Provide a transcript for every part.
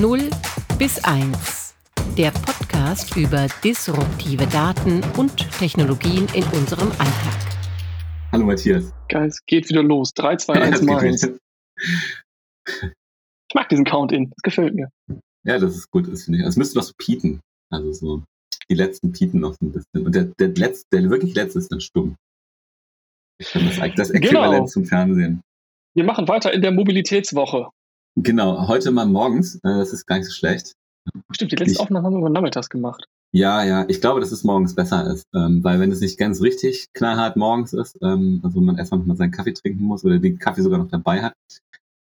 0 bis 1. Der Podcast über disruptive Daten und Technologien in unserem Alltag. Hallo Matthias. Geil, es geht wieder los. 3, 2, 1, mal. Ich mag diesen Count-In, das gefällt mir. Ja, das ist gut, das finde ich. Es müsste noch so pieten. Also so die letzten pieten noch so ein bisschen. Und der, der, letzte, der wirklich letzte ist dann stumm. Ich finde das, das Äquivalent genau. zum Fernsehen. Wir machen weiter in der Mobilitätswoche. Genau, heute mal morgens. Äh, das ist gar nicht so schlecht. Stimmt, die letzte ich, Aufnahme haben wir nachmittags gemacht. Ja, ja, ich glaube, dass es morgens besser ist, ähm, weil wenn es nicht ganz richtig knallhart morgens ist, ähm, also man erstmal mal seinen Kaffee trinken muss oder den Kaffee sogar noch dabei hat,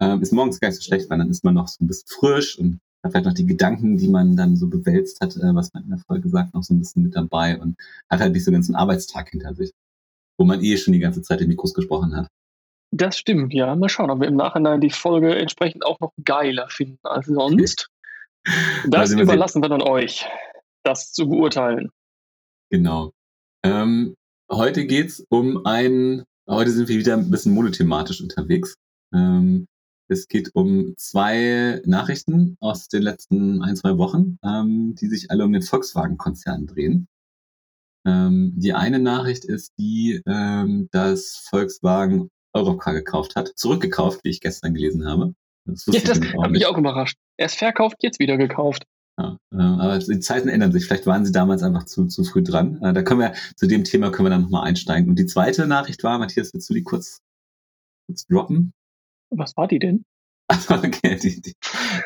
ähm, ist morgens gar nicht so schlecht, weil dann ist man noch so ein bisschen frisch und hat vielleicht noch die Gedanken, die man dann so bewälzt hat, äh, was man in der Folge sagt, noch so ein bisschen mit dabei und hat halt nicht so ganz einen Arbeitstag hinter sich, wo man eh schon die ganze Zeit in Mikros gesprochen hat. Das stimmt, ja. Mal schauen, ob wir im Nachhinein die Folge entsprechend auch noch geiler finden als sonst. Das überlassen wir dann euch, das zu beurteilen. Genau. Ähm, heute geht's um ein, heute sind wir wieder ein bisschen monothematisch unterwegs. Ähm, es geht um zwei Nachrichten aus den letzten ein, zwei Wochen, ähm, die sich alle um den Volkswagen-Konzern drehen. Ähm, die eine Nachricht ist die, ähm, dass Volkswagen Europcar gekauft hat. Zurückgekauft, wie ich gestern gelesen habe. Das, ja, das hat mich auch überrascht. Erst verkauft, jetzt wieder gekauft. Ja, äh, aber die Zeiten ändern sich. Vielleicht waren sie damals einfach zu, zu früh dran. Äh, da können wir, zu dem Thema können wir dann nochmal einsteigen. Und die zweite Nachricht war, Matthias, willst du die kurz, kurz droppen? Was war die denn? Okay, die, die,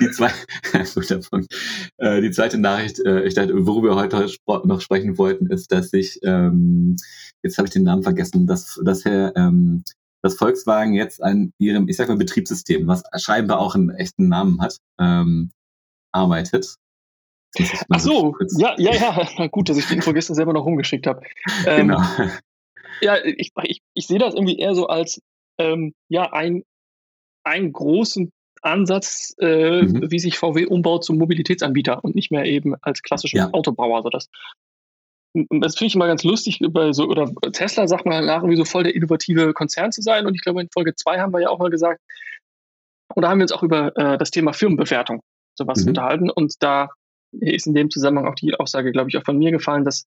die, zwei, guter Punkt. Äh, die zweite Nachricht, äh, ich dachte, worüber wir heute noch sprechen wollten, ist, dass sich, ähm, jetzt habe ich den Namen vergessen, dass, dass Herr ähm, dass Volkswagen jetzt an ihrem, ich sag mal, Betriebssystem, was scheinbar auch einen echten Namen hat, ähm, arbeitet. Ach so, ja, ja, ja, na gut, dass ich den Info selber noch rumgeschickt habe. Ähm, genau. Ja, ich, ich, ich sehe das irgendwie eher so als ähm, ja, ein, einen großen Ansatz, äh, mhm. wie sich VW umbaut zum Mobilitätsanbieter und nicht mehr eben als klassischer ja. Autobauer. Also das das finde ich immer ganz lustig, bei so, oder Tesla sagt man nach, irgendwie so voll der innovative Konzern zu sein. Und ich glaube, in Folge 2 haben wir ja auch mal gesagt, oder haben wir uns auch über äh, das Thema Firmenbewertung sowas mhm. unterhalten. Und da ist in dem Zusammenhang auch die Aussage, glaube ich, auch von mir gefallen, dass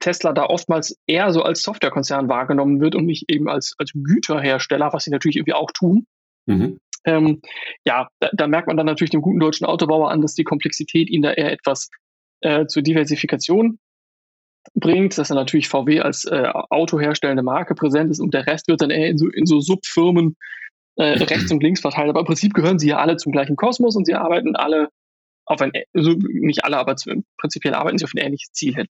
Tesla da oftmals eher so als Softwarekonzern wahrgenommen wird und nicht eben als, als Güterhersteller, was sie natürlich irgendwie auch tun. Mhm. Ähm, ja, da, da, merkt man dann natürlich dem guten deutschen Autobauer an, dass die Komplexität ihn da eher etwas äh, zur Diversifikation bringt, dass er natürlich VW als äh, autoherstellende Marke präsent ist und der Rest wird dann eher in so, in so Subfirmen äh, rechts und links verteilt. Aber im Prinzip gehören sie ja alle zum gleichen Kosmos und sie arbeiten alle auf ein, also nicht alle, aber prinzipiell arbeiten sie auf ein ähnliches Ziel hin.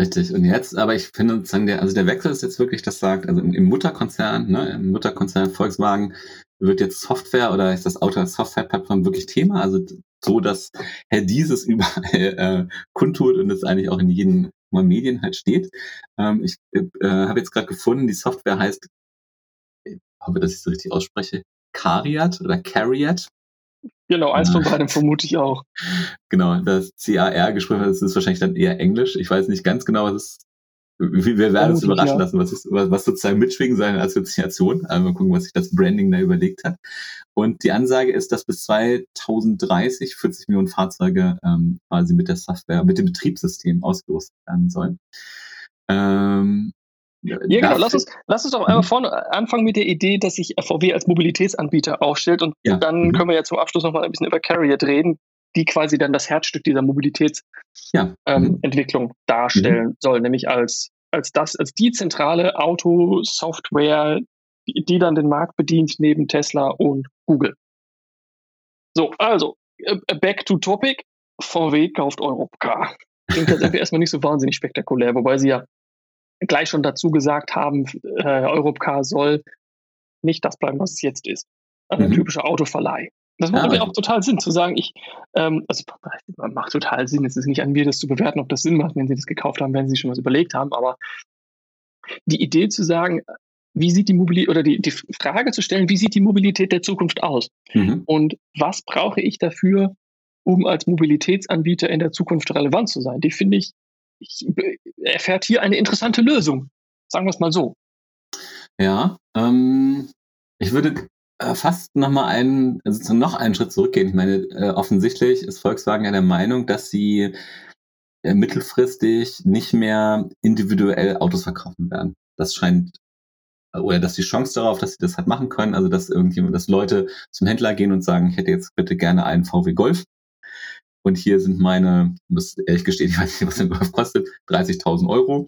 Richtig. Und jetzt, aber ich finde sozusagen der, also der Wechsel ist jetzt wirklich, das sagt, also im, im Mutterkonzern, ne, im Mutterkonzern Volkswagen wird jetzt Software oder ist das Auto als Softwareplattform wirklich Thema? Also so, dass Herr dieses überall äh, kundtut und es eigentlich auch in jedem Medien halt steht. Ähm, ich äh, habe jetzt gerade gefunden, die Software heißt, ich hoffe, dass ich es so richtig ausspreche, Cariat oder Cariat. Genau, eins von beiden vermute ich auch. Genau, das CAR gesprochen, das ist wahrscheinlich dann eher Englisch. Ich weiß nicht ganz genau, was es wir werden uns überraschen lassen, was, ist, was sozusagen mitschwingen seine Assoziation. Also mal gucken, was sich das Branding da überlegt hat. Und die Ansage ist, dass bis 2030 40 Millionen Fahrzeuge ähm, quasi mit der Software, mit dem Betriebssystem ausgerüstet werden sollen. Ähm, ja, genau. Lass uns, lass uns doch einmal mhm. vorne anfangen mit der Idee, dass sich VW als Mobilitätsanbieter aufstellt und ja. dann mhm. können wir ja zum Abschluss noch mal ein bisschen über Carrier reden, die quasi dann das Herzstück dieser Mobilitätsentwicklung ja. ähm, mhm. darstellen mhm. soll, nämlich als, als das, als die zentrale Autosoftware, die, die dann den Markt bedient neben Tesla und Google. So, also, äh, back to topic. VW kauft Europcar. Klingt jetzt erstmal nicht so wahnsinnig spektakulär, wobei sie ja gleich schon dazu gesagt haben, äh, Europcar soll nicht das bleiben, was es jetzt ist. Also ein mhm. typischer Autoverleih. Das macht ja. auch total Sinn zu sagen, ich, ähm, also macht total Sinn. Es ist nicht an mir, das zu bewerten, ob das Sinn macht, wenn Sie das gekauft haben, wenn Sie schon was überlegt haben. Aber die Idee zu sagen, wie sieht die Mobilität oder die, die Frage zu stellen, wie sieht die Mobilität der Zukunft aus? Mhm. Und was brauche ich dafür, um als Mobilitätsanbieter in der Zukunft relevant zu sein? Die finde ich, ich erfährt hier eine interessante Lösung. Sagen wir es mal so. Ja, ähm, ich würde fast nochmal einen, also noch einen Schritt zurückgehen. Ich meine, äh, offensichtlich ist Volkswagen ja der Meinung, dass sie äh, mittelfristig nicht mehr individuell Autos verkaufen werden. Das scheint oder dass die Chance darauf, dass sie das halt machen können, also dass irgendjemand, dass Leute zum Händler gehen und sagen, ich hätte jetzt bitte gerne einen VW Golf. Und hier sind meine, muss ehrlich gestehen, ich weiß nicht, was der Golf kostet, 30.000 Euro.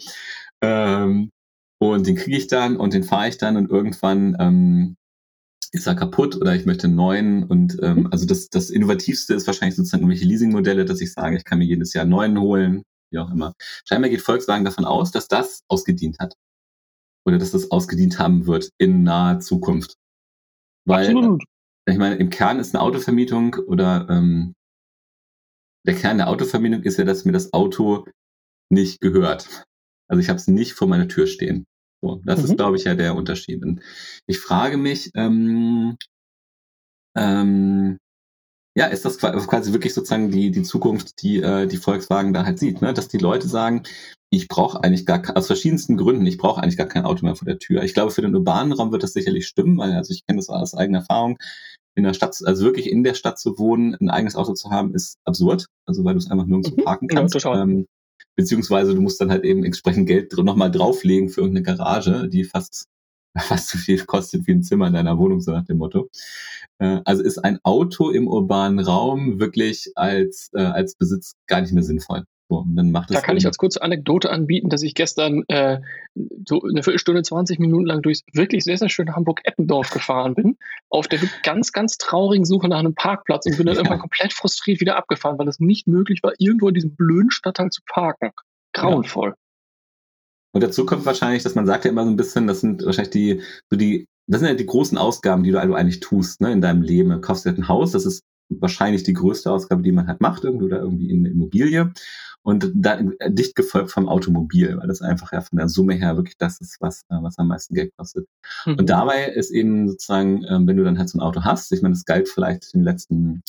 Ähm, und den kriege ich dann und den fahre ich dann und irgendwann ähm, ist er kaputt oder ich möchte einen neuen. Und ähm, also das, das Innovativste ist wahrscheinlich sozusagen irgendwelche Leasingmodelle, dass ich sage, ich kann mir jedes Jahr einen neuen holen, wie auch immer. Scheinbar geht Volkswagen davon aus, dass das ausgedient hat. Oder dass das ausgedient haben wird in naher Zukunft. Weil, Absolut. ich meine, im Kern ist eine Autovermietung oder ähm, der Kern der Autovermietung ist ja, dass mir das Auto nicht gehört. Also ich habe es nicht vor meiner Tür stehen. So, das mhm. ist, glaube ich, ja der Unterschied. Und ich frage mich, ähm, ähm, ja, ist das quasi wirklich sozusagen die, die Zukunft, die, äh, die Volkswagen da halt sieht, ne? dass die Leute sagen, ich brauche eigentlich gar, aus verschiedensten Gründen, ich brauche eigentlich gar kein Auto mehr vor der Tür. Ich glaube, für den urbanen Raum wird das sicherlich stimmen, weil also ich kenne das aus eigener Erfahrung. In der Stadt, also wirklich in der Stadt zu wohnen, ein eigenes Auto zu haben, ist absurd. Also weil du es einfach nirgendwo mhm. parken kannst. Ja, beziehungsweise du musst dann halt eben entsprechend Geld nochmal drauflegen für irgendeine Garage, die fast fast so viel kostet wie ein Zimmer in deiner Wohnung, so nach dem Motto. Äh, also ist ein Auto im urbanen Raum wirklich als, äh, als Besitz gar nicht mehr sinnvoll. So, da kann ich als kurze Anekdote anbieten, dass ich gestern äh, so eine Viertelstunde, 20 Minuten lang durchs wirklich sehr, sehr schöne Hamburg-Eppendorf gefahren bin, auf der ganz, ganz traurigen Suche nach einem Parkplatz und bin dann ja. irgendwann komplett frustriert wieder abgefahren, weil es nicht möglich war, irgendwo in diesem blöden Stadtteil zu parken. Grauenvoll. Ja. Und dazu kommt wahrscheinlich, dass man sagt ja immer so ein bisschen, das sind wahrscheinlich die, so die, das sind ja die großen Ausgaben, die du also eigentlich tust, ne, in deinem Leben. Du kaufst dir ein Haus, das ist wahrscheinlich die größte Ausgabe, die man halt macht, irgendwie oder irgendwie in eine Immobilie und da dicht gefolgt vom Automobil, weil das einfach ja von der Summe her wirklich das ist, was, äh, was am meisten Geld kostet. Mhm. Und dabei ist eben sozusagen, ähm, wenn du dann halt so ein Auto hast, ich meine, das galt vielleicht in den letzten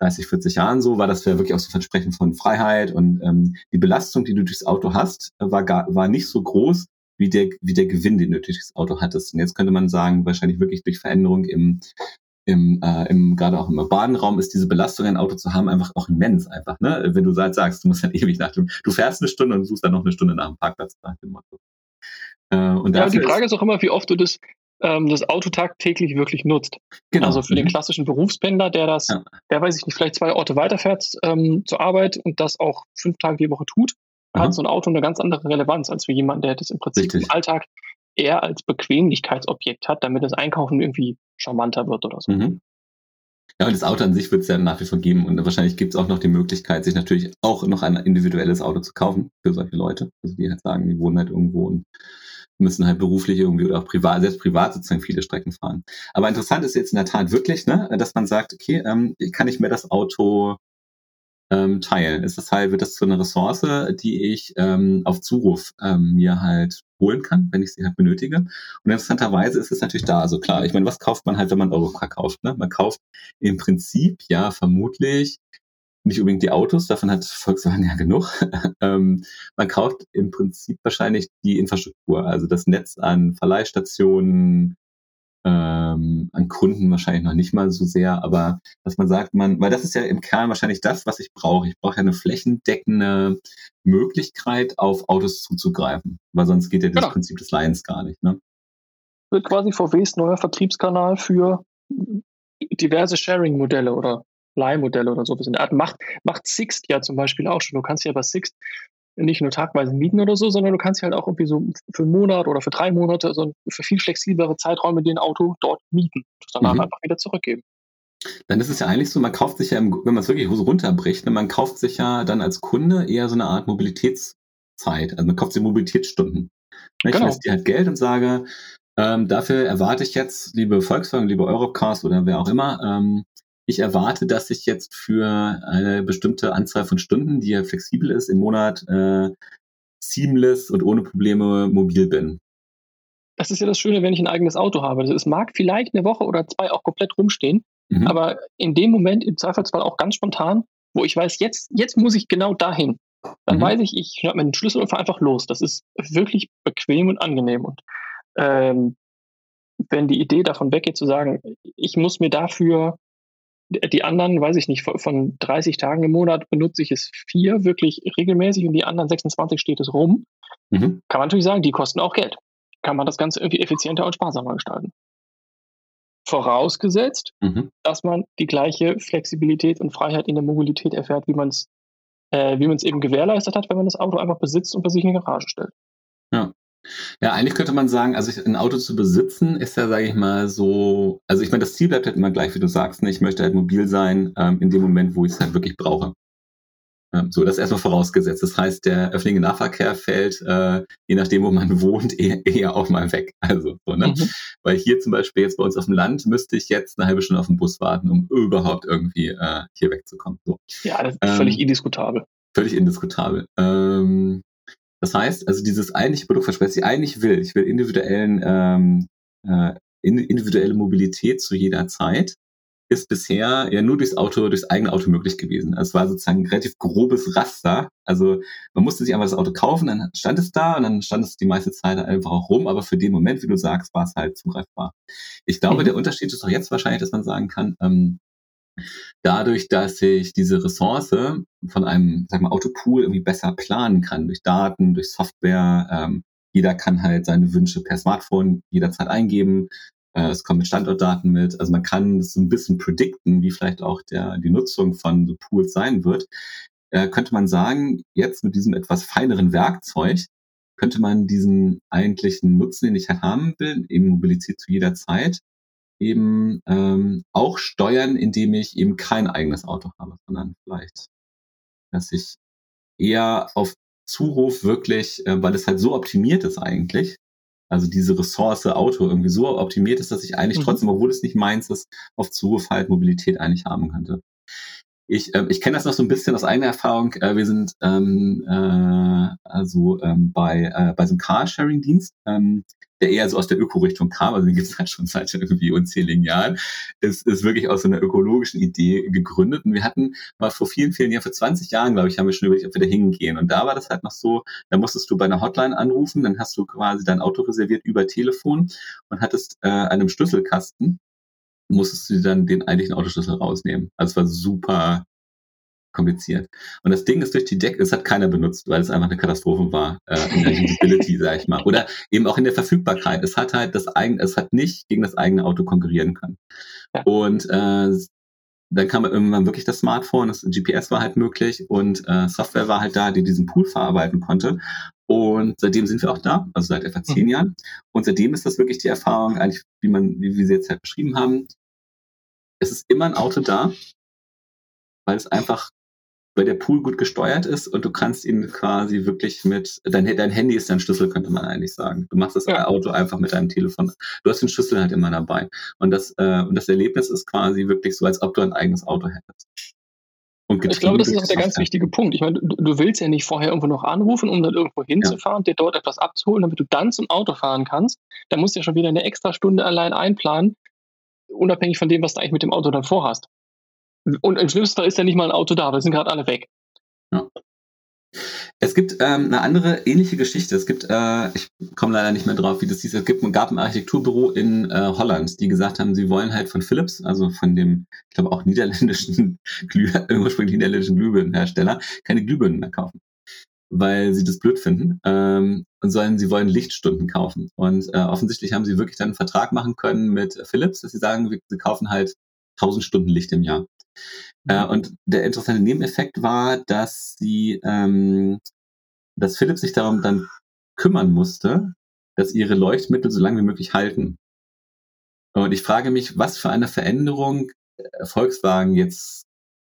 30, 40 Jahren so, war das ja wirklich auch so Versprechen von Freiheit und ähm, die Belastung, die du durchs Auto hast, war, gar, war nicht so groß, wie der, wie der Gewinn, den du durch das Auto hattest. Und jetzt könnte man sagen, wahrscheinlich wirklich durch Veränderung im, im, äh, im gerade auch im urbanen Raum ist diese Belastung, ein Auto zu haben, einfach auch immens einfach. Ne? Wenn du halt sagst, du musst dann ewig nach dem, du fährst eine Stunde und suchst dann noch eine Stunde nach dem Parkplatz nach dem Motto. Äh, und ja, die Frage ist, auch immer, wie oft du das ähm, das Auto tagtäglich wirklich nutzt. Genau. Also für mhm. den klassischen Berufspendler, der das, ja. der weiß ich nicht, vielleicht zwei Orte weiterfährt ähm, zur Arbeit und das auch fünf Tage die Woche tut, mhm. hat so ein Auto eine ganz andere Relevanz als für jemanden, der das im Prinzip Richtig. im Alltag eher als Bequemlichkeitsobjekt hat, damit das Einkaufen irgendwie charmanter wird oder so. Mhm. Ja, und das Auto an sich wird es ja nach wie vor geben und wahrscheinlich gibt es auch noch die Möglichkeit, sich natürlich auch noch ein individuelles Auto zu kaufen für solche Leute. Also die halt sagen, die wohnen halt irgendwo und müssen halt beruflich irgendwie oder auch privat, selbst privat sozusagen viele Strecken fahren. Aber interessant ist jetzt in der Tat wirklich, ne, dass man sagt, okay, ähm, kann ich mir das Auto ähm, teilen? Ist das halt, wird das zu einer Ressource, die ich ähm, auf Zuruf ähm, mir halt holen kann, wenn ich sie halt benötige? Und interessanterweise ist es natürlich da. Also klar, ich meine, was kauft man halt, wenn man Eurocar kauft? Ne? Man kauft im Prinzip ja vermutlich nicht unbedingt die Autos, davon hat Volkswagen ja genug. ähm, man kauft im Prinzip wahrscheinlich die Infrastruktur, also das Netz an Verleihstationen, ähm, an Kunden wahrscheinlich noch nicht mal so sehr, aber dass man sagt, man, weil das ist ja im Kern wahrscheinlich das, was ich brauche. Ich brauche ja eine flächendeckende Möglichkeit, auf Autos zuzugreifen, weil sonst geht ja das genau. Prinzip des Leihens gar nicht. Ne? Wird quasi VWs neuer Vertriebskanal für diverse Sharing-Modelle oder Leihmodelle oder so. Art macht, macht Sixt ja zum Beispiel auch schon. Du kannst ja bei Sixt nicht nur tagweise mieten oder so, sondern du kannst halt auch irgendwie so für einen Monat oder für drei Monate, also für viel flexiblere Zeiträume den Auto dort mieten und danach mhm. einfach wieder zurückgeben. Dann ist es ja eigentlich so, man kauft sich ja, wenn man es wirklich so runterbricht, ne, man kauft sich ja dann als Kunde eher so eine Art Mobilitätszeit. Also man kauft sich Mobilitätsstunden. Ich genau. lasse dir halt Geld und sage, ähm, dafür erwarte ich jetzt, liebe Volkswagen, liebe Europcars oder wer auch immer, ähm, ich erwarte, dass ich jetzt für eine bestimmte Anzahl von Stunden, die ja flexibel ist, im Monat äh, seamless und ohne Probleme mobil bin. Das ist ja das Schöne, wenn ich ein eigenes Auto habe. Es mag vielleicht eine Woche oder zwei auch komplett rumstehen, mhm. aber in dem Moment im Zweifelsfall auch ganz spontan, wo ich weiß, jetzt, jetzt muss ich genau dahin. Dann mhm. weiß ich, ich schnappe mir den Schlüssel und fahre einfach los. Das ist wirklich bequem und angenehm. Und ähm, wenn die Idee davon weggeht, zu sagen, ich muss mir dafür die anderen, weiß ich nicht, von 30 Tagen im Monat benutze ich es vier wirklich regelmäßig und die anderen 26 steht es rum, mhm. kann man natürlich sagen, die kosten auch Geld. Kann man das Ganze irgendwie effizienter und sparsamer gestalten. Vorausgesetzt, mhm. dass man die gleiche Flexibilität und Freiheit in der Mobilität erfährt, wie man es äh, wie man es eben gewährleistet hat, wenn man das Auto einfach besitzt und bei sich in die Garage stellt. Ja. Eigentlich könnte man sagen, also ein Auto zu besitzen ist ja, sage ich mal, so, also ich meine, das Ziel bleibt halt immer gleich, wie du sagst. Ne? Ich möchte halt mobil sein ähm, in dem Moment, wo ich es halt wirklich brauche. Ähm, so, das ist erstmal vorausgesetzt. Das heißt, der öffentliche Nahverkehr fällt, äh, je nachdem, wo man wohnt, eher, eher auch mal weg. Also, so, ne? Mhm. Weil hier zum Beispiel jetzt bei uns auf dem Land müsste ich jetzt eine halbe Stunde auf den Bus warten, um überhaupt irgendwie äh, hier wegzukommen. So. Ja, das ist ähm, völlig indiskutabel. Völlig indiskutabel. Ähm, das heißt, also dieses eigentliche Produkt, was ich eigentlich will, ich will individuellen, ähm, äh, individuelle Mobilität zu jeder Zeit, ist bisher ja nur durchs Auto, durchs eigene Auto möglich gewesen. Also es war sozusagen ein relativ grobes Raster. Also man musste sich einfach das Auto kaufen, dann stand es da und dann stand es die meiste Zeit einfach auch rum, aber für den Moment, wie du sagst, war es halt zugreifbar. Ich glaube, mhm. der Unterschied ist doch jetzt wahrscheinlich, dass man sagen kann, ähm, dadurch, dass ich diese Ressource von einem, sag mal, Autopool irgendwie besser planen kann, durch Daten, durch Software, ähm, jeder kann halt seine Wünsche per Smartphone jederzeit eingeben. Äh, es kommen mit Standortdaten mit. Also man kann so ein bisschen predikten, wie vielleicht auch der, die Nutzung von so Pools sein wird. Äh, könnte man sagen, jetzt mit diesem etwas feineren Werkzeug könnte man diesen eigentlichen Nutzen, den ich halt haben will, eben Mobilität zu jeder Zeit, eben ähm, auch steuern, indem ich eben kein eigenes Auto habe, sondern vielleicht, dass ich eher auf Zuruf wirklich, äh, weil es halt so optimiert ist eigentlich, also diese Ressource Auto irgendwie so optimiert ist, dass ich eigentlich mhm. trotzdem, obwohl es nicht meins ist, auf Zuruf halt Mobilität eigentlich haben könnte. Ich, äh, ich kenne das noch so ein bisschen aus eigener Erfahrung. Äh, wir sind ähm, äh, also ähm, bei, äh, bei so einem Carsharing-Dienst. Ähm, der eher so aus der Öko-Richtung kam, also den gibt es halt schon seit irgendwie unzähligen Jahren, ist, ist wirklich aus so einer ökologischen Idee gegründet. Und wir hatten mal vor vielen, vielen Jahren, vor 20 Jahren, glaube ich, haben wir schon überlegt, ob wir da hingehen. Und da war das halt noch so, da musstest du bei einer Hotline anrufen, dann hast du quasi dein Auto reserviert über Telefon und hattest äh, einem Schlüsselkasten musstest du dann den eigentlichen Autoschlüssel rausnehmen. Also es war super kompliziert. Und das Ding ist durch die Decke, es hat keiner benutzt, weil es einfach eine Katastrophe war äh, in der Usability, sag ich mal. Oder eben auch in der Verfügbarkeit. Es hat halt das eigene, es hat nicht gegen das eigene Auto konkurrieren können. Ja. Und äh, dann kam irgendwann wirklich das Smartphone, das GPS war halt möglich und äh, Software war halt da, die diesen Pool verarbeiten konnte. Und seitdem sind wir auch da, also seit etwa zehn mhm. Jahren. Und seitdem ist das wirklich die Erfahrung, eigentlich, wie man, wie wir sie jetzt halt beschrieben haben. Es ist immer ein Auto da, weil es einfach weil der Pool gut gesteuert ist und du kannst ihn quasi wirklich mit, dein, dein Handy ist dein Schlüssel, könnte man eigentlich sagen. Du machst das ja. Auto einfach mit deinem Telefon. Du hast den Schlüssel halt immer dabei. Und das, äh, und das Erlebnis ist quasi wirklich so, als ob du ein eigenes Auto hättest. ich glaube, das ist auch der ganz wichtige Punkt. Ich meine, du, du, willst ja nicht vorher irgendwo noch anrufen, um dann irgendwo hinzufahren, ja. dir dort etwas abzuholen, damit du dann zum Auto fahren kannst. Da musst du ja schon wieder eine extra Stunde allein einplanen, unabhängig von dem, was du eigentlich mit dem Auto dann vorhast. Und im schlimmsten Fall ist ja nicht mal ein Auto da, wir sind gerade alle weg. Ja. Es gibt ähm, eine andere ähnliche Geschichte. Es gibt, äh, ich komme leider nicht mehr drauf, wie das hieß. Es gibt, gab ein Architekturbüro in äh, Holland, die gesagt haben, sie wollen halt von Philips, also von dem, ich glaube auch niederländischen Glüh, ursprünglich niederländischen Glühbirnenhersteller, keine Glühbirnen mehr kaufen, weil sie das blöd finden ähm, und sollen, sie wollen Lichtstunden kaufen. Und äh, offensichtlich haben sie wirklich dann einen Vertrag machen können mit Philips, dass sie sagen, sie kaufen halt 1000 Stunden Licht im Jahr. Äh, mhm. und der interessante Nebeneffekt war, dass sie, ähm, dass Philips sich darum dann kümmern musste, dass ihre Leuchtmittel so lange wie möglich halten. Und ich frage mich, was für eine Veränderung äh, Volkswagen jetzt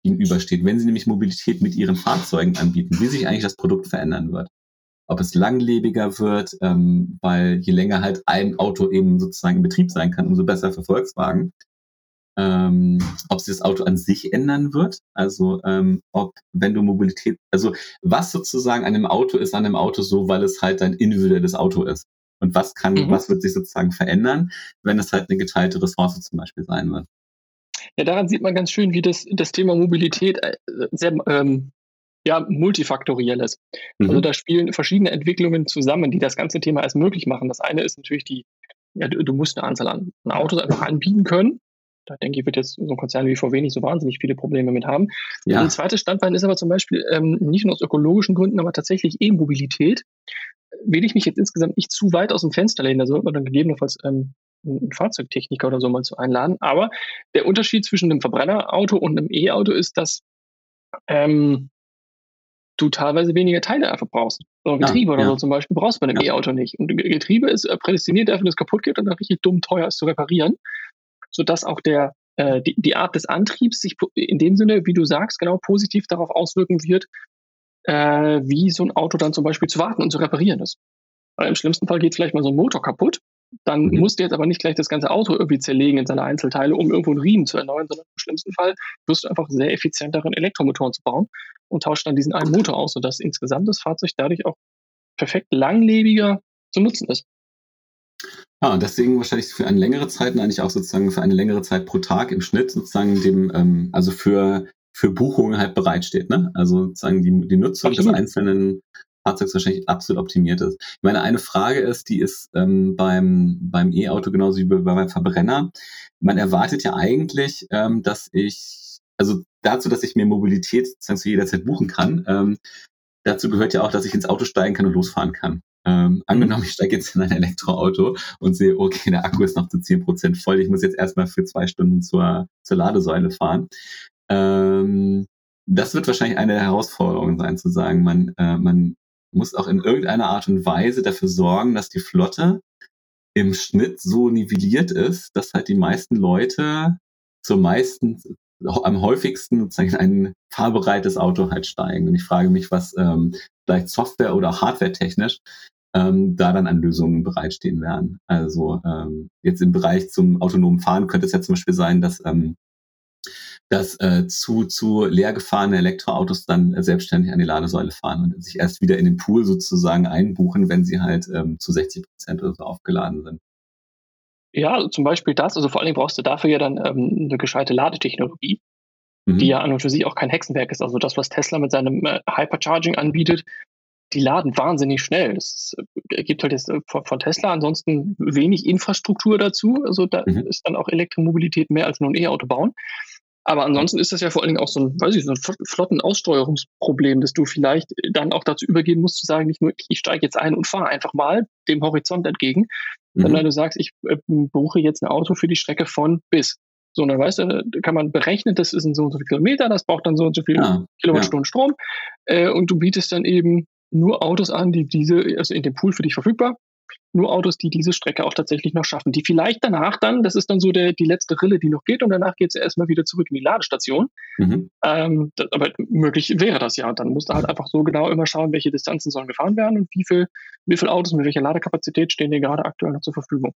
gegenübersteht, wenn sie nämlich Mobilität mit ihren Fahrzeugen anbieten, wie sich eigentlich das Produkt verändern wird. Ob es langlebiger wird, ähm, weil je länger halt ein Auto eben sozusagen in Betrieb sein kann, umso besser für Volkswagen ähm, ob sich das Auto an sich ändern wird. Also ähm, ob, wenn du Mobilität, also was sozusagen an einem Auto ist an einem Auto so, weil es halt ein individuelles Auto ist. Und was kann, mhm. was wird sich sozusagen verändern, wenn es halt eine geteilte Ressource zum Beispiel sein wird? Ja, daran sieht man ganz schön, wie das, das Thema Mobilität äh, sehr ähm, ja, multifaktoriell ist. Also mhm. Also da spielen verschiedene Entwicklungen zusammen, die das ganze Thema erst möglich machen. Das eine ist natürlich die ja, du, du musst eine Anzahl an, an Autos einfach anbieten können. Da denke ich, wird jetzt so ein Konzern wie VW nicht so wahnsinnig viele Probleme mit haben. Ja. Ein zweites Standbein ist aber zum Beispiel ähm, nicht nur aus ökologischen Gründen, aber tatsächlich E-Mobilität. Will ich mich jetzt insgesamt nicht zu weit aus dem Fenster lehnen, da sollte man dann gegebenenfalls ähm, einen Fahrzeugtechniker oder so mal zu einladen. Aber der Unterschied zwischen einem Verbrennerauto und einem E-Auto ist, dass ähm, du teilweise weniger Teile einfach brauchst. So ein Getriebe ah, oder ja. so zum Beispiel brauchst du bei einem ja. E-Auto nicht. Und Getriebe ist äh, prädestiniert dafür, dass es kaputt geht und dann richtig dumm teuer ist zu reparieren, sodass auch der, äh, die, die Art des Antriebs sich in dem Sinne, wie du sagst, genau positiv darauf auswirken wird, äh, wie so ein Auto dann zum Beispiel zu warten und zu reparieren ist. Weil im schlimmsten Fall geht vielleicht mal so ein Motor kaputt dann mhm. musst du jetzt aber nicht gleich das ganze Auto irgendwie zerlegen in seine Einzelteile, um irgendwo einen Riemen zu erneuern, sondern im schlimmsten Fall wirst du einfach sehr effizient darin, Elektromotoren zu bauen und tauscht dann diesen einen Motor aus, sodass insgesamt das Fahrzeug dadurch auch perfekt langlebiger zu nutzen ist. Ja, und deswegen wahrscheinlich für eine längere Zeit, eigentlich auch sozusagen für eine längere Zeit pro Tag im Schnitt sozusagen dem, ähm, also für, für Buchungen halt bereitsteht, ne? Also sozusagen die, die Nutzung Absolut. des einzelnen Fahrzeugs wahrscheinlich absolut optimiert ist. Ich meine, eine Frage ist, die ist ähm, beim, beim E-Auto genauso wie beim Verbrenner. Man erwartet ja eigentlich, ähm, dass ich, also dazu, dass ich mir Mobilität sozusagen zu jeder Zeit buchen kann, ähm, dazu gehört ja auch, dass ich ins Auto steigen kann und losfahren kann. Ähm, angenommen, ich steige jetzt in ein Elektroauto und sehe, okay, der Akku ist noch zu 10% voll, ich muss jetzt erstmal für zwei Stunden zur, zur Ladesäule fahren. Ähm, das wird wahrscheinlich eine der Herausforderungen sein, zu sagen, man, äh, man muss auch in irgendeiner Art und Weise dafür sorgen, dass die Flotte im Schnitt so nivelliert ist, dass halt die meisten Leute zur meisten, am häufigsten sozusagen in ein fahrbereites Auto halt steigen. Und ich frage mich, was ähm, vielleicht Software- oder Hardware-technisch ähm, da dann an Lösungen bereitstehen werden. Also ähm, jetzt im Bereich zum autonomen Fahren könnte es ja zum Beispiel sein, dass ähm, dass äh, zu, zu leer gefahrene Elektroautos dann äh, selbstständig an die Ladesäule fahren und sich erst wieder in den Pool sozusagen einbuchen, wenn sie halt ähm, zu 60 Prozent oder so aufgeladen sind. Ja, zum Beispiel das. Also vor allen Dingen brauchst du dafür ja dann ähm, eine gescheite Ladetechnologie, mhm. die ja an und für sich auch kein Hexenwerk ist. Also das, was Tesla mit seinem äh, Hypercharging anbietet, die laden wahnsinnig schnell. Es äh, gibt halt jetzt äh, von, von, Tesla ansonsten wenig Infrastruktur dazu. Also da mhm. ist dann auch Elektromobilität mehr als nur ein E-Auto bauen. Aber ansonsten ist das ja vor allen Dingen auch so ein, weiß ich, so ein flotten Aussteuerungsproblem, dass du vielleicht dann auch dazu übergehen musst, zu sagen, nicht nur, ich steige jetzt ein und fahre einfach mal dem Horizont entgegen, mhm. sondern du sagst, ich äh, buche jetzt ein Auto für die Strecke von bis. So, und dann weißt du, da kann man berechnen, das ist so und so viele Kilometer, das braucht dann so und so viele ja, Kilowattstunden ja. Strom. Äh, und du bietest dann eben nur Autos an, die diese, also in dem Pool für dich verfügbar, nur Autos, die diese Strecke auch tatsächlich noch schaffen. Die vielleicht danach dann, das ist dann so der, die letzte Rille, die noch geht, und danach geht es erstmal wieder zurück in die Ladestation. Mhm. Ähm, das, aber möglich wäre das ja. Dann musst du halt einfach so genau immer schauen, welche Distanzen sollen gefahren werden und wie viel, wie viele Autos mit welcher Ladekapazität stehen dir gerade aktuell noch zur Verfügung.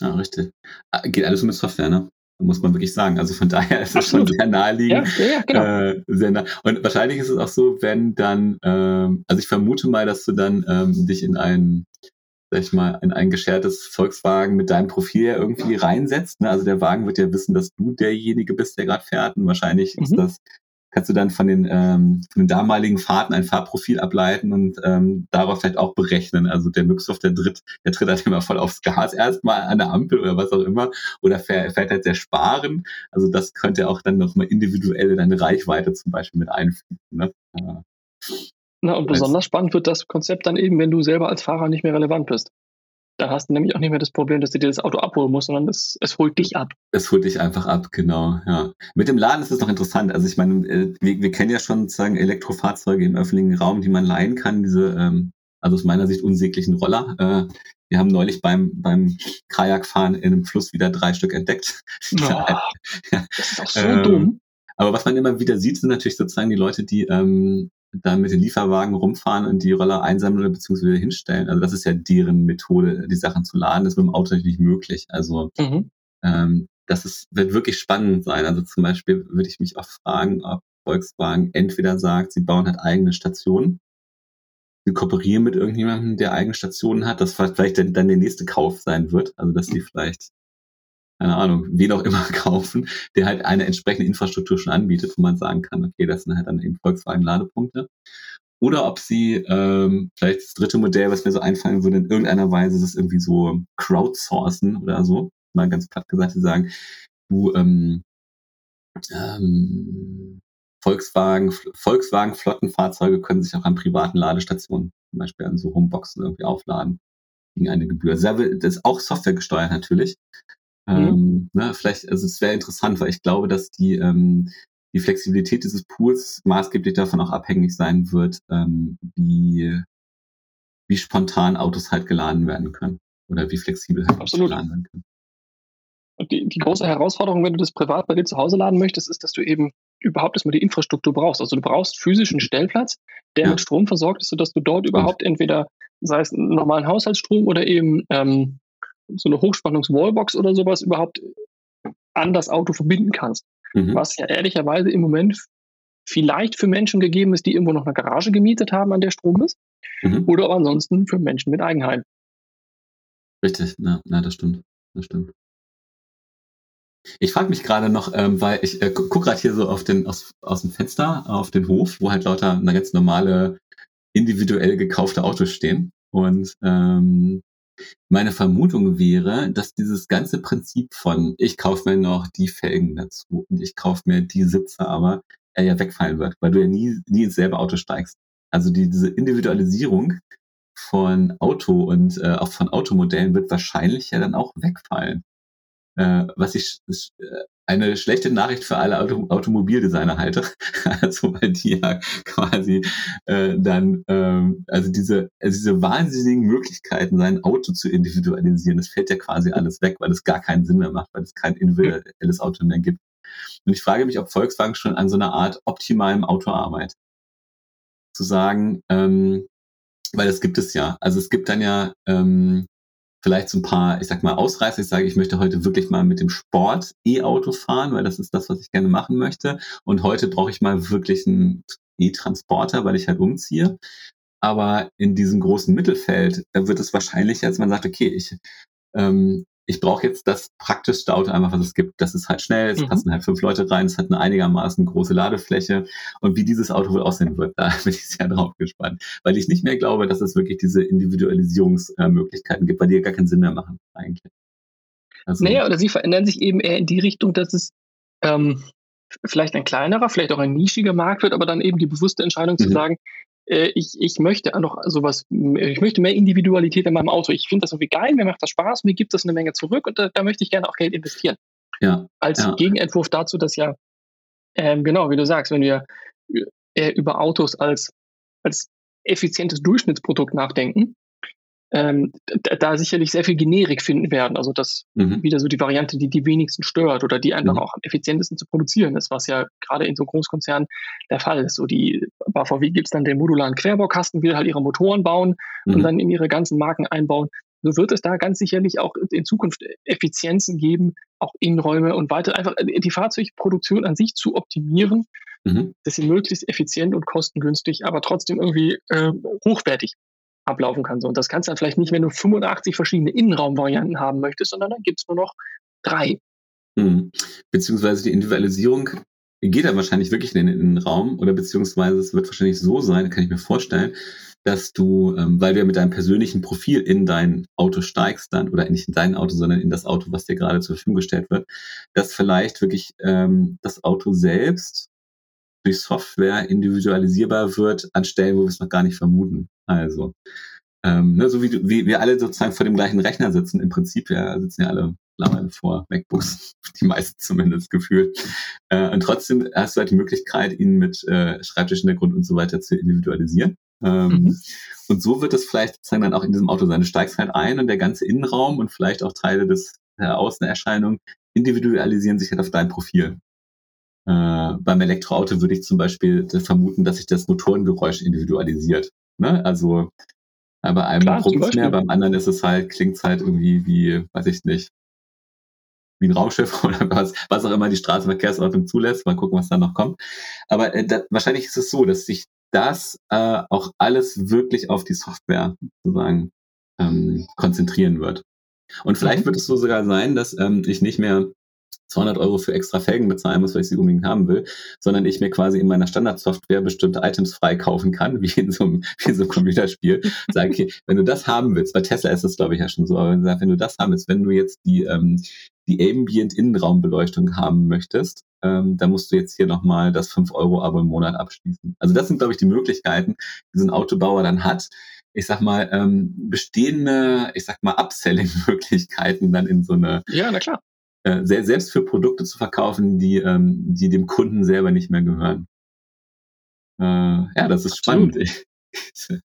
Ah, richtig. Ah, geht alles mit Software, ne? Muss man wirklich sagen. Also von daher ist es schon sehr naheliegend. Ja, ja, genau. Äh, sehr nah. Und wahrscheinlich ist es auch so, wenn dann, ähm, also ich vermute mal, dass du dann ähm, dich in ein sag ich mal, in ein geschertes Volkswagen mit deinem Profil irgendwie reinsetzt. Ne? Also der Wagen wird ja wissen, dass du derjenige bist, der gerade fährt. Und wahrscheinlich mhm. ist das, kannst du dann von den, ähm, von den damaligen Fahrten ein Fahrprofil ableiten und ähm, darauf vielleicht auch berechnen. Also der Mixoff, der tritt, der tritt halt immer voll aufs Gas erstmal an der Ampel oder was auch immer. Oder fährt, fährt halt sehr sparen. Also das könnte auch dann nochmal individuell in deine Reichweite zum Beispiel mit einfließen. Ne? Ja. Na, und besonders spannend wird das Konzept dann eben, wenn du selber als Fahrer nicht mehr relevant bist. Da hast du nämlich auch nicht mehr das Problem, dass du dir das Auto abholen musst, sondern es, es holt dich ab. Es holt dich einfach ab, genau, ja. Mit dem Laden ist es noch interessant. Also ich meine, äh, wir, wir kennen ja schon sozusagen Elektrofahrzeuge im öffentlichen Raum, die man leihen kann, diese, ähm, also aus meiner Sicht unsäglichen Roller. Äh, wir haben neulich beim, beim Kajakfahren in einem Fluss wieder drei Stück entdeckt. Ja, das ist auch so ähm, dumm. Aber was man immer wieder sieht, sind natürlich sozusagen die Leute, die ähm, dann mit den Lieferwagen rumfahren und die Roller einsammeln oder beziehungsweise hinstellen. Also das ist ja deren Methode, die Sachen zu laden. Das ist mit dem Auto natürlich nicht möglich. Also mhm. ähm, das ist, wird wirklich spannend sein. Also zum Beispiel würde ich mich auch fragen, ob Volkswagen entweder sagt, sie bauen halt eigene Stationen, sie kooperieren mit irgendjemandem, der eigene Stationen hat, das vielleicht dann, dann der nächste Kauf sein wird. Also dass sie vielleicht keine Ahnung, wen auch immer kaufen, der halt eine entsprechende Infrastruktur schon anbietet, wo man sagen kann, okay, das sind halt dann eben Volkswagen-Ladepunkte. oder ob sie ähm, vielleicht das dritte Modell, was mir so einfallen würde, in irgendeiner Weise das irgendwie so crowdsourcen oder so. Mal ganz platt gesagt, sie sagen, du ähm, ähm, Volkswagen, Volkswagen Flottenfahrzeuge können sich auch an privaten Ladestationen, zum Beispiel an so Homeboxen irgendwie aufladen gegen eine Gebühr. Das ist auch Software gesteuert natürlich. Mhm. Ähm, ne, vielleicht, also es wäre interessant, weil ich glaube, dass die, ähm, die Flexibilität dieses Pools maßgeblich davon auch abhängig sein wird, ähm, wie, wie spontan Autos halt geladen werden können oder wie flexibel halt Absolut. geladen werden können. Und die, die große Herausforderung, wenn du das privat bei dir zu Hause laden möchtest, ist, dass du eben überhaupt erstmal die Infrastruktur brauchst. Also du brauchst physischen Stellplatz, der ja. mit Strom versorgt ist, sodass du dort überhaupt entweder, sei es einen normalen Haushaltsstrom oder eben ähm, so eine Hochspannungs-Wallbox oder sowas überhaupt an das Auto verbinden kannst. Mhm. Was ja ehrlicherweise im Moment vielleicht für Menschen gegeben ist, die irgendwo noch eine Garage gemietet haben, an der Strom ist. Mhm. Oder aber ansonsten für Menschen mit Eigenheim. Richtig, ja, ja das stimmt. Das stimmt. Ich frage mich gerade noch, ähm, weil ich äh, gucke gerade hier so auf den, aus, aus dem Fenster auf den Hof, wo halt lauter eine ganz normale, individuell gekaufte Autos stehen. Und ähm, meine Vermutung wäre, dass dieses ganze Prinzip von ich kaufe mir noch die Felgen dazu und ich kaufe mir die Sitze aber, er ja wegfallen wird, weil du ja nie, nie ins selbe Auto steigst. Also die, diese Individualisierung von Auto und äh, auch von Automodellen wird wahrscheinlich ja dann auch wegfallen äh, was ich äh, eine schlechte Nachricht für alle Auto Automobildesigner halte. also weil die ja quasi äh, dann, ähm, also diese, also diese wahnsinnigen Möglichkeiten, sein Auto zu individualisieren, das fällt ja quasi alles weg, weil es gar keinen Sinn mehr macht, weil es kein individuelles Auto mehr gibt. Und ich frage mich, ob Volkswagen schon an so einer Art optimalem Auto arbeitet. Zu sagen, ähm, weil das gibt es ja. Also es gibt dann ja ähm, vielleicht so ein paar, ich sag mal, Ausreißer. Ich sage, ich möchte heute wirklich mal mit dem Sport E-Auto fahren, weil das ist das, was ich gerne machen möchte. Und heute brauche ich mal wirklich einen E-Transporter, weil ich halt umziehe. Aber in diesem großen Mittelfeld, da wird es wahrscheinlich, als man sagt, okay, ich ähm, ich brauche jetzt das praktischste Auto einfach, was es gibt. Das ist halt schnell, es mhm. passen halt fünf Leute rein, es hat eine einigermaßen große Ladefläche. Und wie dieses Auto wohl aussehen wird, da bin ich sehr drauf gespannt. Weil ich nicht mehr glaube, dass es wirklich diese Individualisierungsmöglichkeiten gibt, weil die ja gar keinen Sinn mehr machen, eigentlich. Also, naja, oder sie verändern sich eben eher in die Richtung, dass es ähm, vielleicht ein kleinerer, vielleicht auch ein nischiger Markt wird, aber dann eben die bewusste Entscheidung zu mhm. sagen, äh, ich, ich möchte noch sowas, ich möchte mehr Individualität in meinem Auto. Ich finde das irgendwie geil, mir macht das Spaß, mir gibt das eine Menge zurück und da, da möchte ich gerne auch Geld investieren. Ja. Als ja. Gegenentwurf dazu, dass ja, ähm, genau, wie du sagst, wenn wir äh, über Autos als, als effizientes Durchschnittsprodukt nachdenken, ähm, da, da, sicherlich sehr viel Generik finden werden. Also das mhm. wieder so die Variante, die die wenigsten stört oder die einfach mhm. auch am effizientesten zu produzieren ist, was ja gerade in so Großkonzernen der Fall ist. So die bei VW gibt es dann den modularen Querbaukasten, will halt ihre Motoren bauen mhm. und dann in ihre ganzen Marken einbauen. So wird es da ganz sicherlich auch in Zukunft Effizienzen geben, auch Innenräume und weiter einfach die Fahrzeugproduktion an sich zu optimieren, mhm. dass sie möglichst effizient und kostengünstig, aber trotzdem irgendwie äh, hochwertig ablaufen kann. So. Und das kannst du dann vielleicht nicht, wenn du 85 verschiedene Innenraumvarianten haben möchtest, sondern dann gibt es nur noch drei. Mhm. Beziehungsweise die Individualisierung geht dann wahrscheinlich wirklich in den Innenraum oder beziehungsweise es wird wahrscheinlich so sein, kann ich mir vorstellen, dass du, ähm, weil du ja mit deinem persönlichen Profil in dein Auto steigst dann, oder nicht in dein Auto, sondern in das Auto, was dir gerade zur Verfügung gestellt wird, dass vielleicht wirklich ähm, das Auto selbst durch Software individualisierbar wird an Stellen, wo wir es noch gar nicht vermuten. Also, ähm, ne, so wie, wie wir alle sozusagen vor dem gleichen Rechner sitzen, im Prinzip ja, sitzen ja alle lange vor MacBooks, die meisten zumindest gefühlt. Äh, und trotzdem hast du halt die Möglichkeit, ihn mit äh, Schreibtischhintergrund und so weiter zu individualisieren. Ähm, mhm. Und so wird es vielleicht sozusagen dann auch in diesem Auto sein. Du steigst halt ein und der ganze Innenraum und vielleicht auch Teile des der Außenerscheinung individualisieren sich halt auf dein Profil. Äh, beim Elektroauto würde ich zum Beispiel vermuten, dass sich das Motorengeräusch individualisiert. Ne? Also äh, bei einem es mehr, beim anderen ist es halt, klingt es halt irgendwie wie, weiß ich nicht, wie ein Raumschiff oder was, was auch immer die Straßenverkehrsordnung zulässt. Mal gucken, was da noch kommt. Aber äh, da, wahrscheinlich ist es so, dass sich das äh, auch alles wirklich auf die Software sozusagen ähm, konzentrieren wird. Und vielleicht mhm. wird es so sogar sein, dass ähm, ich nicht mehr 200 Euro für extra Felgen bezahlen muss, weil ich sie unbedingt haben will, sondern ich mir quasi in meiner Standardsoftware bestimmte Items frei kaufen kann, wie in so einem, so einem Computerspiel. Sage, okay, wenn du das haben willst, bei Tesla ist das glaube ich ja schon so, aber wenn du das haben willst, wenn du jetzt die, ähm, die Ambient Innenraumbeleuchtung haben möchtest, ähm, dann musst du jetzt hier nochmal das 5-Euro-Abo im Monat abschließen. Also das sind, glaube ich, die Möglichkeiten, die so ein Autobauer dann hat, ich sag mal, ähm, bestehende, ich sag mal, Upselling-Möglichkeiten dann in so eine ja, na klar. Äh, selbst für Produkte zu verkaufen, die, ähm, die dem Kunden selber nicht mehr gehören. Äh, ja, das ist Absolut. spannend.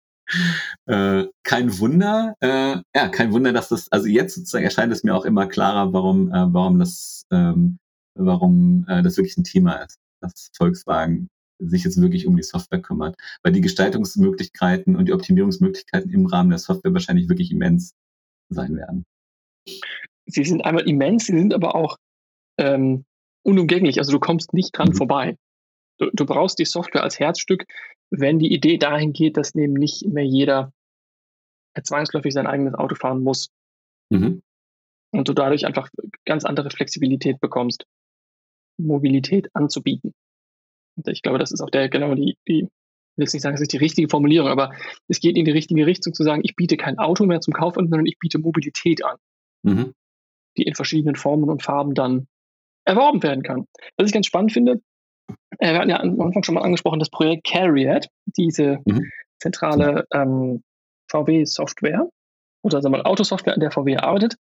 äh, kein Wunder, äh, ja, kein Wunder, dass das, also jetzt sozusagen erscheint es mir auch immer klarer, warum, äh, warum das, ähm, warum äh, das wirklich ein Thema ist, dass Volkswagen sich jetzt wirklich um die Software kümmert, weil die Gestaltungsmöglichkeiten und die Optimierungsmöglichkeiten im Rahmen der Software wahrscheinlich wirklich immens sein werden sie sind einmal immens, sie sind aber auch ähm, unumgänglich. Also du kommst nicht dran mhm. vorbei. Du, du, brauchst die Software als Herzstück, wenn die Idee dahin geht, dass neben nicht mehr jeder zwangsläufig sein eigenes Auto fahren muss. Mhm. Und du dadurch einfach ganz andere Flexibilität bekommst, Mobilität anzubieten. Und ich glaube, das ist auch der genau die, die ich will jetzt nicht sagen, das ist die richtige Formulierung, aber es geht in die richtige Richtung zu sagen, ich biete kein Auto mehr zum Kauf an, sondern ich biete Mobilität an. Mhm die in verschiedenen Formen und Farben dann erworben werden kann. Was ich ganz spannend finde, äh, wir hatten ja am Anfang schon mal angesprochen, das Projekt Carriot, diese mhm. zentrale ähm, VW-Software oder sagen wir mal Autosoftware, an der VW arbeitet.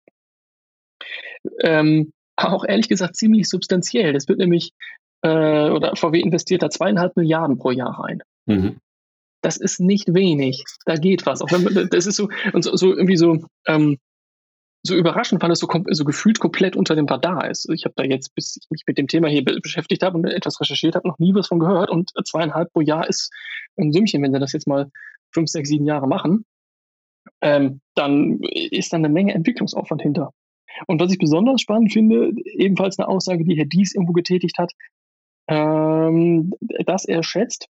Ähm, auch ehrlich gesagt ziemlich substanziell. Das wird nämlich, äh, oder VW investiert da zweieinhalb Milliarden pro Jahr rein. Mhm. Das ist nicht wenig. Da geht was. Auch wenn, das ist so, und so, so irgendwie so, ähm, so überraschend, weil es so, so gefühlt komplett unter dem Radar ist. Ich habe da jetzt, bis ich mich mit dem Thema hier beschäftigt habe und etwas recherchiert habe, noch nie was von gehört. Und zweieinhalb pro Jahr ist ein Sümmchen, wenn sie das jetzt mal fünf, sechs, sieben Jahre machen. Ähm, dann ist da eine Menge Entwicklungsaufwand hinter. Und was ich besonders spannend finde, ebenfalls eine Aussage, die Herr Dies irgendwo getätigt hat, ähm, dass er schätzt,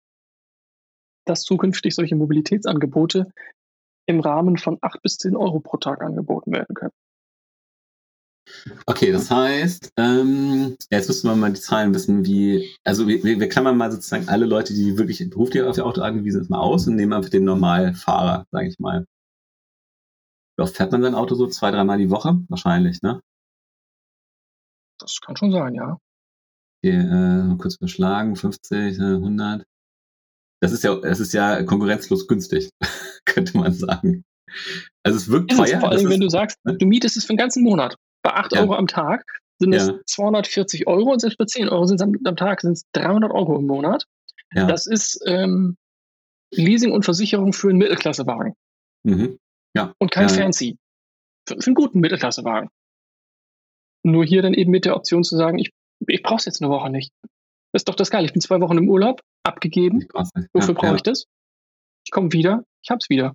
dass zukünftig solche Mobilitätsangebote im Rahmen von 8 bis 10 Euro pro Tag angeboten werden können. Okay, das heißt, ähm, jetzt müssen wir mal die Zahlen wissen, wie, also wir, wir klammern mal sozusagen alle Leute, die wirklich beruflich auf ihr Auto angewiesen sind, mal aus und nehmen einfach den Normalfahrer, sage ich mal. Wie oft fährt man sein Auto so? Zwei, dreimal die Woche? Wahrscheinlich, ne? Das kann schon sein, ja. Okay, äh, kurz überschlagen, 50, 100. Das ist ja, das ist ja konkurrenzlos günstig, könnte man sagen. Also es wirkt teuer. Vor allem, wenn du sagst, ne? du mietest es für den ganzen Monat. Bei 8 ja. Euro am Tag sind es ja. 240 Euro und selbst bei 10 Euro sind es am, am, Tag sind es 300 Euro im Monat. Ja. Das ist ähm, Leasing und Versicherung für einen Mittelklassewagen. Mhm. Ja. Und kein Fancy. Für, für einen guten Mittelklassewagen. Nur hier dann eben mit der Option zu sagen, ich, ich brauche es jetzt eine Woche nicht. Das ist doch das geil. Ich bin zwei Wochen im Urlaub, abgegeben. Wofür brauche ich das? Ich komme wieder, ich hab's wieder.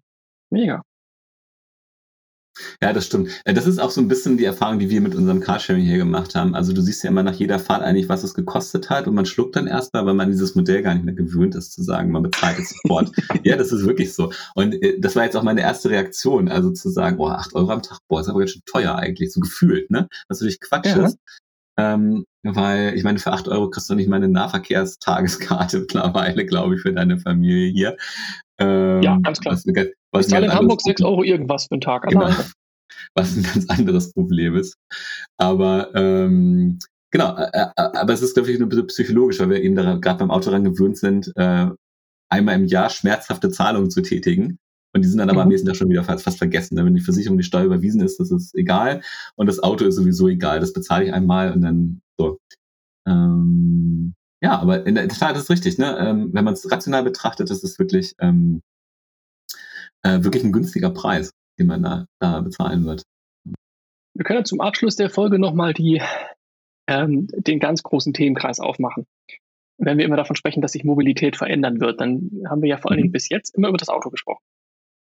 Mega. Ja, das stimmt. Äh, das ist auch so ein bisschen die Erfahrung, die wir mit unserem Carsharing hier gemacht haben. Also du siehst ja immer nach jeder Fahrt eigentlich, was es gekostet hat und man schluckt dann erstmal, weil man dieses Modell gar nicht mehr gewöhnt ist, zu sagen, man bezahlt es sofort. ja, das ist wirklich so. Und äh, das war jetzt auch meine erste Reaktion, also zu sagen, oh, acht Euro am Tag, boah, ist aber ganz schön teuer eigentlich, so gefühlt, ne? Was natürlich Quatsch ja. Ähm, weil ich meine, für acht Euro kriegst du nicht mal eine Nahverkehrstageskarte mittlerweile, glaube ich, für deine Familie hier. Ähm, ja, ganz klar. Was, was ich zahle in Hamburg sechs Euro irgendwas für einen Tag. Genau. Was ein ganz anderes Problem ist. Aber ähm, genau, äh, aber es ist, glaube ich, ein bisschen psychologisch, weil wir eben gerade beim Auto daran gewöhnt sind, äh, einmal im Jahr schmerzhafte Zahlungen zu tätigen. Und die sind dann aber mhm. am nächsten Tag schon wieder fast, fast vergessen. Ne? Wenn die Versicherung die Steuer überwiesen ist, das ist egal. Und das Auto ist sowieso egal. Das bezahle ich einmal und dann so. Ähm, ja, aber in der Tat ist es richtig. Ne? Ähm, wenn man es rational betrachtet, ist es wirklich, ähm, äh, wirklich ein günstiger Preis, den man da, da bezahlen wird. Wir können zum Abschluss der Folge nochmal ähm, den ganz großen Themenkreis aufmachen. Wenn wir immer davon sprechen, dass sich Mobilität verändern wird, dann haben wir ja vor allen Dingen mhm. bis jetzt immer über das Auto gesprochen.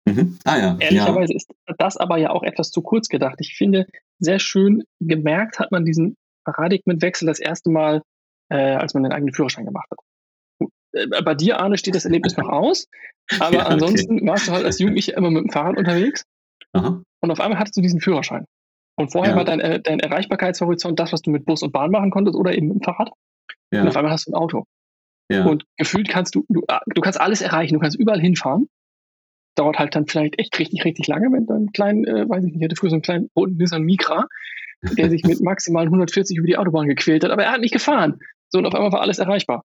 Mhm. Ah, ja. Ehrlicherweise ja. ist das aber ja auch etwas zu kurz gedacht. Ich finde, sehr schön gemerkt hat man diesen Paradigmenwechsel das erste Mal, äh, als man den eigenen Führerschein gemacht hat. Äh, bei dir, Arne, steht das Erlebnis noch aus, aber ja, okay. ansonsten warst du halt als Jugendlicher immer mit dem Fahrrad unterwegs Aha. und auf einmal hattest du diesen Führerschein. Und vorher ja. war dein, äh, dein Erreichbarkeitshorizont das, was du mit Bus und Bahn machen konntest oder eben mit dem Fahrrad. Ja. Und auf einmal hast du ein Auto. Ja. Und gefühlt kannst du, du, du kannst alles erreichen, du kannst überall hinfahren. Dauert halt dann vielleicht echt richtig, richtig lange mit einem kleinen, äh, weiß ich nicht, ich hatte früher so einen kleinen roten Nissan Micra, der sich mit maximal 140 über die Autobahn gequält hat, aber er hat nicht gefahren. So, und auf einmal war alles erreichbar.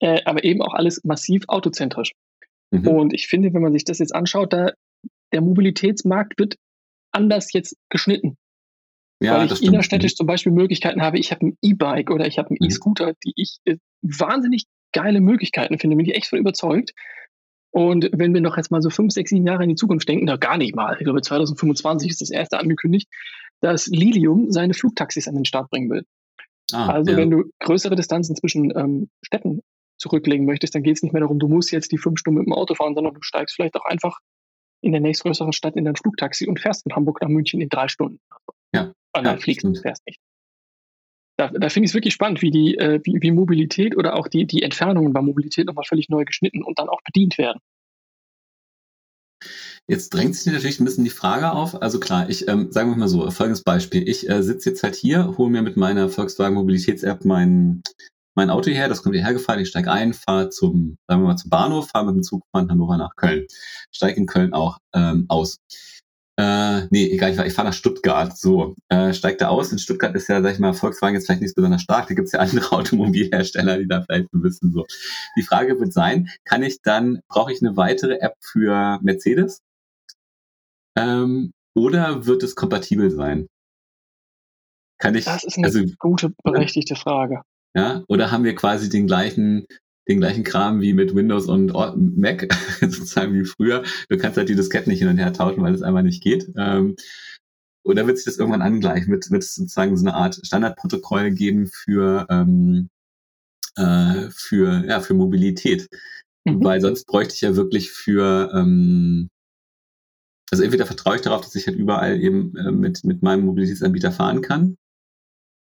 Äh, aber eben auch alles massiv autozentrisch. Mhm. Und ich finde, wenn man sich das jetzt anschaut, da der Mobilitätsmarkt wird anders jetzt geschnitten. Ja, weil ich innerstädtisch zum Beispiel Möglichkeiten habe, ich habe ein E-Bike oder ich habe einen mhm. E-Scooter, die ich äh, wahnsinnig geile Möglichkeiten finde, bin ich echt von überzeugt. Und wenn wir noch jetzt mal so fünf, sechs, sieben Jahre in die Zukunft denken, da gar nicht mal. Ich glaube, 2025 ist das erste angekündigt, dass Lilium seine Flugtaxis an den Start bringen will. Ah, also ja. wenn du größere Distanzen zwischen ähm, Städten zurücklegen möchtest, dann geht es nicht mehr darum, du musst jetzt die fünf Stunden mit dem Auto fahren, sondern du steigst vielleicht auch einfach in der nächstgrößeren Stadt in dein Flugtaxi und fährst von Hamburg nach München in drei Stunden. Ja. Und dann ja, fliegst du, fährst nicht. Da, da finde ich es wirklich spannend, wie die, äh, wie, wie Mobilität oder auch die, die Entfernungen bei Mobilität nochmal völlig neu geschnitten und dann auch bedient werden. Jetzt drängt sich natürlich ein bisschen die Frage auf. Also klar, ich ähm, sagen wir mal so, folgendes Beispiel. Ich äh, sitze jetzt halt hier, hole mir mit meiner Volkswagen Mobilitäts-App mein, mein Auto her, das kommt hierher gefahren, ich steige ein, fahre zum, sagen wir mal, zum Bahnhof, fahre mit dem Zug von Hannover nach Köln. Steige in Köln auch ähm, aus. Äh, nee, egal, ich, ich fahre nach Stuttgart. So, äh, steigt da aus. In Stuttgart ist ja, sag ich mal, Volkswagen jetzt vielleicht nicht besonders stark. Da gibt es ja andere Automobilhersteller, die da vielleicht wissen. So. Die Frage wird sein, kann ich dann, brauche ich eine weitere App für Mercedes? Ähm, oder wird es kompatibel sein? Kann ich, das ist eine also, gute, berechtigte Frage. Ja, oder haben wir quasi den gleichen, den gleichen Kram wie mit Windows und Mac, sozusagen wie früher. Du kannst halt die Disketten nicht hin und her tauschen, weil es einfach nicht geht. Ähm, oder wird sich das irgendwann angleichen? Wird, wird es sozusagen so eine Art Standardprotokoll geben für, ähm, äh, für, ja, für Mobilität? Mhm. Weil sonst bräuchte ich ja wirklich für, ähm, also entweder vertraue ich darauf, dass ich halt überall eben äh, mit, mit meinem Mobilitätsanbieter fahren kann.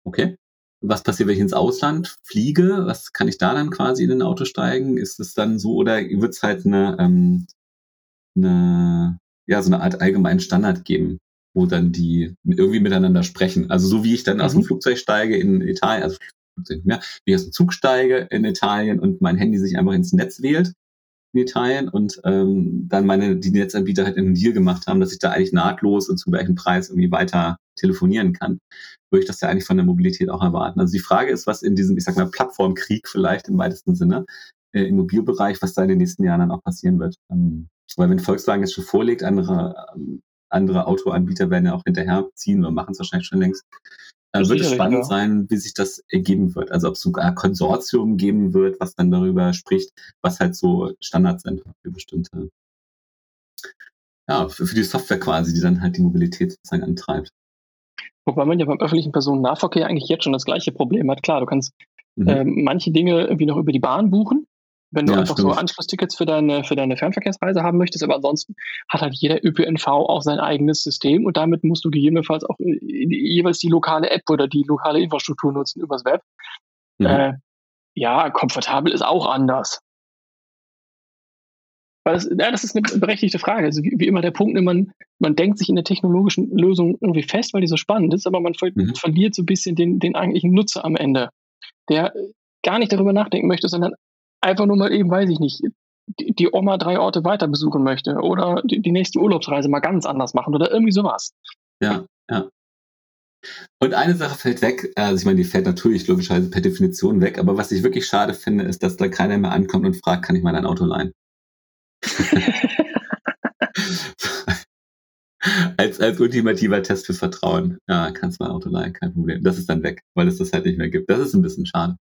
Okay was passiert, wenn ich ins Ausland fliege? Was kann ich da dann quasi in ein Auto steigen? Ist es dann so oder wird es halt eine, ähm, eine, ja, so eine Art allgemeinen Standard geben, wo dann die irgendwie miteinander sprechen? Also so wie ich dann mhm. aus dem mhm. Flugzeug steige in Italien, also mehr, wie ich aus dem Zug steige in Italien und mein Handy sich einfach ins Netz wählt in Italien und ähm, dann meine die Netzanbieter halt einen Deal gemacht haben, dass ich da eigentlich nahtlos und zum gleichen Preis irgendwie weiter telefonieren kann, würde ich das ja eigentlich von der Mobilität auch erwarten. Also die Frage ist, was in diesem, ich sag mal, Plattformkrieg vielleicht im weitesten Sinne äh, im Mobilbereich, was da in den nächsten Jahren dann auch passieren wird. Ähm, weil wenn Volkswagen jetzt schon vorlegt, andere ähm, andere Autoanbieter werden ja auch hinterherziehen oder machen es wahrscheinlich schon längst. Dann wird es spannend ja. sein, wie sich das ergeben wird. Also ob es sogar Konsortium geben wird, was dann darüber spricht, was halt so Standards sind für bestimmte, ja, für, für die Software quasi, die dann halt die Mobilität sozusagen antreibt. Wobei man ja beim öffentlichen Personennahverkehr eigentlich jetzt schon das gleiche Problem hat. Klar, du kannst mhm. äh, manche Dinge irgendwie noch über die Bahn buchen, wenn du ja, einfach stimmt. so Anschlusstickets für deine, für deine Fernverkehrsreise haben möchtest, aber ansonsten hat halt jeder ÖPNV auch sein eigenes System und damit musst du gegebenenfalls auch äh, jeweils die lokale App oder die lokale Infrastruktur nutzen übers Web. Ja, äh, ja komfortabel ist auch anders. Weil das, ja, das ist eine berechtigte Frage. Also wie, wie, immer der Punkt, man, man denkt sich in der technologischen Lösung irgendwie fest, weil die so spannend ist, aber man ver mhm. verliert so ein bisschen den, den eigentlichen Nutzer am Ende, der gar nicht darüber nachdenken möchte, sondern einfach nur mal eben, weiß ich nicht, die, die Oma drei Orte weiter besuchen möchte oder die, die nächste Urlaubsreise mal ganz anders machen oder irgendwie sowas. Ja, ja. Und eine Sache fällt weg, also ich meine, die fällt natürlich logischerweise per Definition weg, aber was ich wirklich schade finde, ist, dass da keiner mehr ankommt und fragt, kann ich mal dein Auto leihen? als, als ultimativer Test fürs Vertrauen. Ja, kannst du mein Auto leihen, kein Problem. Das ist dann weg, weil es das halt nicht mehr gibt. Das ist ein bisschen schade.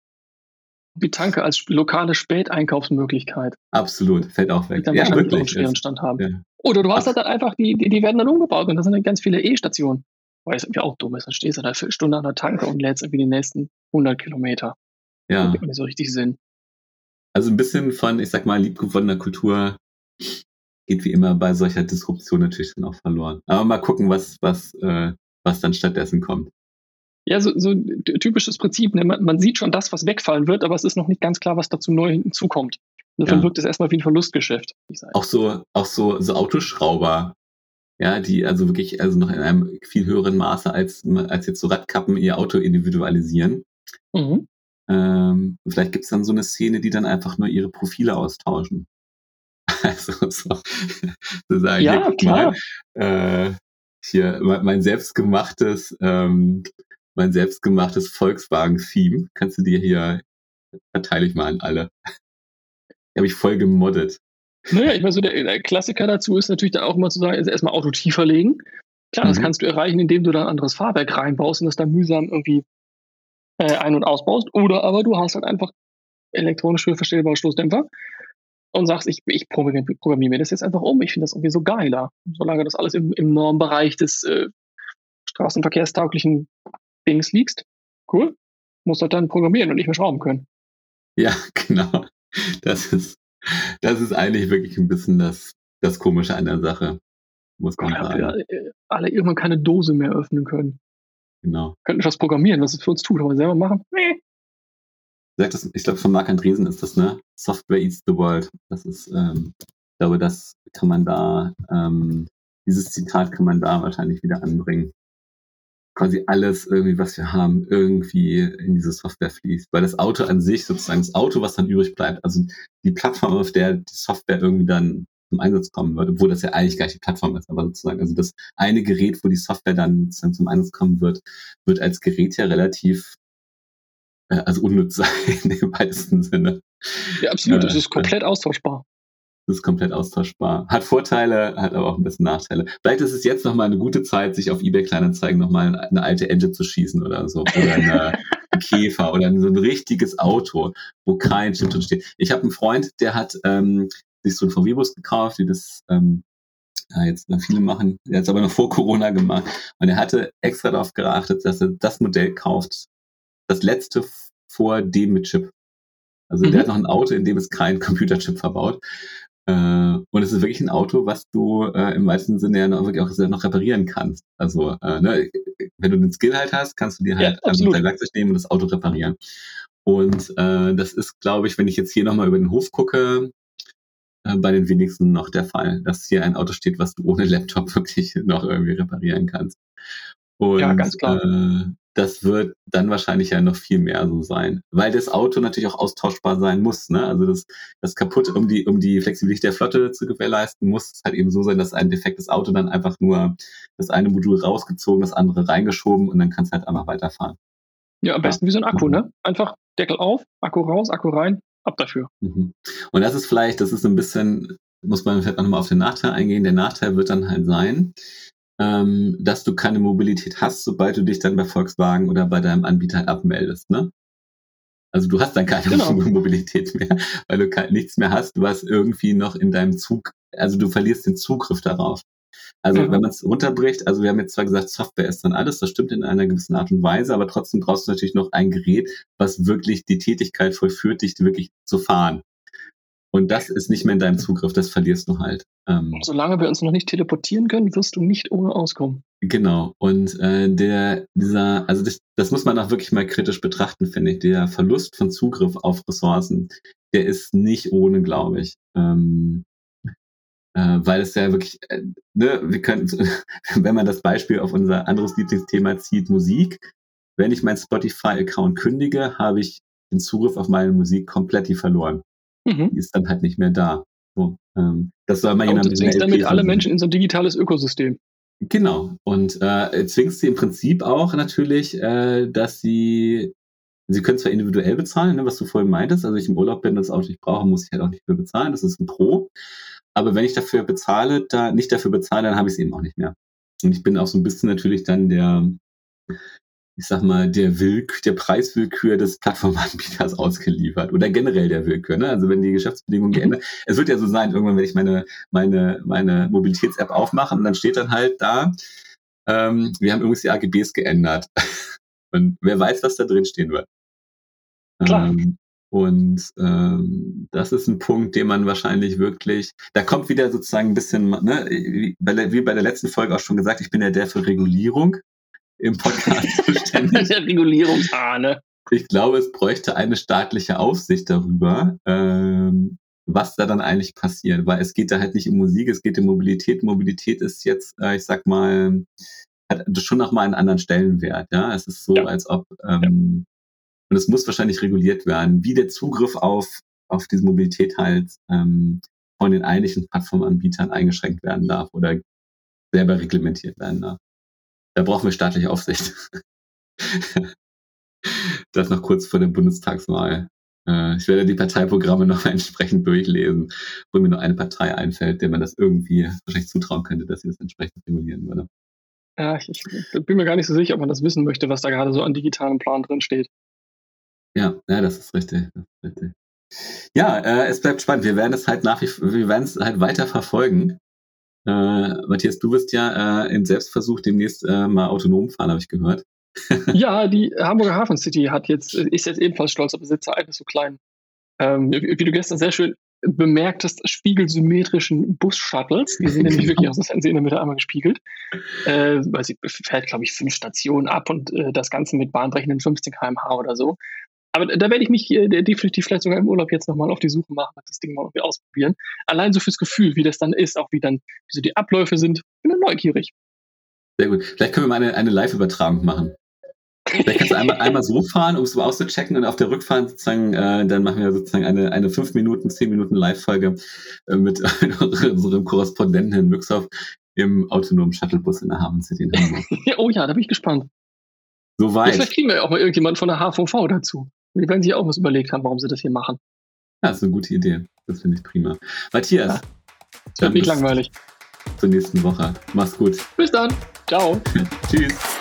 Bitanke als lokale Späteinkaufsmöglichkeit. Absolut, fällt auch weg. Die dann ja, wahrscheinlich wirklich. einen schweren Stand haben. Ja. Oder du hast halt dann einfach, die, die, die werden dann umgebaut und das sind dann ganz viele E-Stationen. Weil es irgendwie auch dumm ist. Dann stehst du da für eine Stunde an der Tanke und lädst irgendwie die nächsten 100 Kilometer. Ja. Das gibt nicht so richtig Sinn. Also ein bisschen von, ich sag mal, liebgewonnener Kultur geht wie immer bei solcher Disruption natürlich dann auch verloren. Aber mal gucken, was, was, äh, was dann stattdessen kommt. Ja, so, so typisches Prinzip. Ne? Man, man, sieht schon das, was wegfallen wird, aber es ist noch nicht ganz klar, was dazu neu hinzukommt. Insofern ja. wirkt es erstmal wie ein Verlustgeschäft. Auch so, auch so, so Autoschrauber ja, die also wirklich also noch in einem viel höheren Maße als, als jetzt so Radkappen ihr Auto individualisieren. Mhm. Ähm, vielleicht gibt es dann so eine Szene, die dann einfach nur ihre Profile austauschen. Also so, so sagen, ja, klar. Mal, äh, hier mein, mein selbstgemachtes, ähm, mein selbstgemachtes Volkswagen-Theme. Kannst du dir hier verteile ich mal an alle. Habe ich voll gemoddet. Naja, ich meine, so der, der, Klassiker dazu ist natürlich dann auch immer zu sagen, also erstmal Auto tiefer legen. Klar, mhm. das kannst du erreichen, indem du da ein anderes Fahrwerk reinbaust und das dann mühsam irgendwie äh, ein- und ausbaust. Oder aber du hast halt einfach elektronisch für verstellbare Stoßdämpfer und sagst, ich, ich programmiere, mir das jetzt einfach um. Ich finde das irgendwie so geiler. Solange das alles im, im Normbereich des äh, straßenverkehrstauglichen Dings liegst, cool. Musst halt dann programmieren und nicht mehr schrauben können. Ja, genau. Das ist, das ist eigentlich wirklich ein bisschen das, das Komische an der Sache. Muss man Gott, sagen. Wir äh, alle irgendwann keine Dose mehr öffnen können. Genau. Könnten was programmieren, was es für uns tut, aber selber machen? Nee. Das, ich glaube, von Marc Andresen ist das, ne? Software eats the world. Das ist, ähm, ich glaube, das kann man da, ähm, dieses Zitat kann man da wahrscheinlich wieder anbringen. Quasi alles irgendwie, was wir haben, irgendwie in diese Software fließt. Weil das Auto an sich, sozusagen das Auto, was dann übrig bleibt, also die Plattform, auf der die Software irgendwie dann zum Einsatz kommen wird, obwohl das ja eigentlich gar nicht die Plattform ist, aber sozusagen, also das eine Gerät, wo die Software dann zum Einsatz kommen wird, wird als Gerät ja relativ äh, also unnütz sein im weitesten Sinne. Ja, absolut, es äh, ist komplett austauschbar. Das ist komplett austauschbar. Hat Vorteile, hat aber auch ein bisschen Nachteile. Vielleicht ist es jetzt nochmal eine gute Zeit, sich auf eBay Kleinanzeigen nochmal eine alte Engine zu schießen oder so. Oder eine Käfer oder so ein richtiges Auto, wo kein Chip drin steht. Ich habe einen Freund, der hat ähm, sich so ein VW-Bus gekauft, die das ähm, ja, jetzt viele machen, der hat es aber noch vor Corona gemacht. Und er hatte extra darauf geachtet, dass er das Modell kauft, das letzte vor dem mit Chip. Also mhm. der hat noch ein Auto, in dem es kein Computerchip verbaut. Äh, und es ist wirklich ein Auto, was du äh, im meisten Sinne ja noch, wirklich auch noch reparieren kannst. Also äh, ne, wenn du den Skill halt hast, kannst du dir halt ja, dein Werkzeug nehmen und das Auto reparieren. Und äh, das ist, glaube ich, wenn ich jetzt hier nochmal über den Hof gucke, äh, bei den wenigsten noch der Fall, dass hier ein Auto steht, was du ohne Laptop wirklich noch irgendwie reparieren kannst. Und, ja, ganz klar. Äh, das wird dann wahrscheinlich ja noch viel mehr so sein, weil das Auto natürlich auch austauschbar sein muss. Ne? Also das, das kaputt, um die, um die Flexibilität der Flotte zu gewährleisten, muss es halt eben so sein, dass ein defektes Auto dann einfach nur das eine Modul rausgezogen, das andere reingeschoben und dann kann es halt einfach weiterfahren. Ja, am besten ja. wie so ein Akku, ne? Einfach Deckel auf, Akku raus, Akku rein, ab dafür. Mhm. Und das ist vielleicht, das ist ein bisschen, muss man vielleicht nochmal auf den Nachteil eingehen. Der Nachteil wird dann halt sein, ähm, dass du keine Mobilität hast, sobald du dich dann bei Volkswagen oder bei deinem Anbieter abmeldest. Ne? Also du hast dann keine genau. Mobilität mehr, weil du nichts mehr hast, was irgendwie noch in deinem Zug, also du verlierst den Zugriff darauf. Also ja. wenn man es runterbricht, also wir haben jetzt zwar gesagt, Software ist dann alles, das stimmt in einer gewissen Art und Weise, aber trotzdem brauchst du natürlich noch ein Gerät, was wirklich die Tätigkeit vollführt, dich wirklich zu fahren. Und das ist nicht mehr in deinem Zugriff, das verlierst du halt. Ähm, Solange wir uns noch nicht teleportieren können, wirst du nicht ohne auskommen. Genau. Und äh, der, dieser, also das, das muss man auch wirklich mal kritisch betrachten, finde ich. Der Verlust von Zugriff auf Ressourcen, der ist nicht ohne, glaube ich. Ähm, äh, weil es ja wirklich, äh, ne, wir können, wenn man das Beispiel auf unser anderes Lieblingsthema zieht, Musik, wenn ich meinen Spotify-Account kündige, habe ich den Zugriff auf meine Musik komplett verloren mhm. die ist dann halt nicht mehr da. So, ähm, das soll man ja du zwingst damit alle Menschen in so ein digitales Ökosystem. Genau. Und äh, zwingst sie im Prinzip auch natürlich, äh, dass sie, sie können zwar individuell bezahlen, ne, was du vorhin meintest, also ich im Urlaub bin, das Auto nicht brauche, muss ich halt auch nicht mehr bezahlen, das ist ein Pro. Aber wenn ich dafür bezahle, da nicht dafür bezahle, dann habe ich es eben auch nicht mehr. Und ich bin auch so ein bisschen natürlich dann der, ich sag mal, der Willk der Preiswillkür des Plattformanbieters ausgeliefert oder generell der Willkür. Ne? Also wenn die Geschäftsbedingungen mhm. geändert, es wird ja so sein, irgendwann, wenn ich meine, meine, meine Mobilitäts-App aufmache und dann steht dann halt da, ähm, wir haben übrigens die AGBs geändert. Und wer weiß, was da drin stehen wird. Klar. Ähm, und ähm, das ist ein Punkt, den man wahrscheinlich wirklich, da kommt wieder sozusagen ein bisschen, ne, wie bei der, wie bei der letzten Folge auch schon gesagt, ich bin ja der für Regulierung im Podcast zuständig. Der Regulierungsahne. Ich glaube, es bräuchte eine staatliche Aufsicht darüber, ähm, was da dann eigentlich passiert, weil es geht da halt nicht um Musik, es geht um Mobilität. Mobilität ist jetzt, äh, ich sag mal, hat schon nochmal einen anderen Stellenwert. Ja, es ist so, ja. als ob ähm, und es muss wahrscheinlich reguliert werden, wie der Zugriff auf auf diese Mobilität halt ähm, von den eigentlichen Plattformanbietern eingeschränkt werden darf oder selber reglementiert werden darf. Da brauchen wir staatliche Aufsicht. das noch kurz vor der Bundestagswahl. Äh, ich werde die Parteiprogramme noch entsprechend durchlesen, wo mir nur eine Partei einfällt, der man das irgendwie wahrscheinlich zutrauen könnte, dass sie das entsprechend regulieren würde. Ja, ich, ich bin mir gar nicht so sicher, ob man das wissen möchte, was da gerade so an digitalen Plan drin steht. Ja, ja, das ist richtig. Das ist richtig. Ja, äh, es bleibt spannend. Wir werden es halt nach wie wir werden es halt weiter verfolgen. Äh, Matthias, du wirst ja äh, in Selbstversuch demnächst äh, mal autonom fahren, habe ich gehört. ja, die Hamburger Hafen City hat jetzt, ist jetzt ebenfalls stolz auf Besitzer eines so kleinen, ähm, wie du gestern sehr schön bemerkt hast, spiegelsymmetrischen Bus-Shuttles. Die sind nämlich wirklich aus dem Fernsehen in der Mitte einmal gespiegelt. Äh, weil sie fährt, glaube ich, fünf Stationen ab und äh, das Ganze mit bahnbrechenden 15 km/h oder so. Aber da werde ich mich äh, definitiv vielleicht sogar im Urlaub jetzt nochmal auf die Suche machen, das Ding mal irgendwie ausprobieren. Allein so fürs Gefühl, wie das dann ist, auch wie dann wie so die Abläufe sind. Bin dann neugierig. Sehr gut. Vielleicht können wir mal eine, eine Live-Übertragung machen. Vielleicht kannst du einmal, einmal so fahren, um es so auszuchecken und auf der Rückfahrt sozusagen, äh, dann machen wir sozusagen eine, eine 5 Minuten, 10 Minuten Live-Folge äh, mit unserem Korrespondenten Herrn Müxhoff im autonomen Shuttlebus in der Hafen City in Hamburg. oh ja, da bin ich gespannt. Soweit. Vielleicht kriegen wir ja auch mal irgendjemand von der HVV dazu. Die werden sich auch was überlegt haben, warum sie das hier machen. Ja, das ist eine gute Idee. Das finde ich prima. Matthias. Ja. Das wird nicht langweilig. Zur nächsten Woche. Mach's gut. Bis dann. Ciao. Tschüss.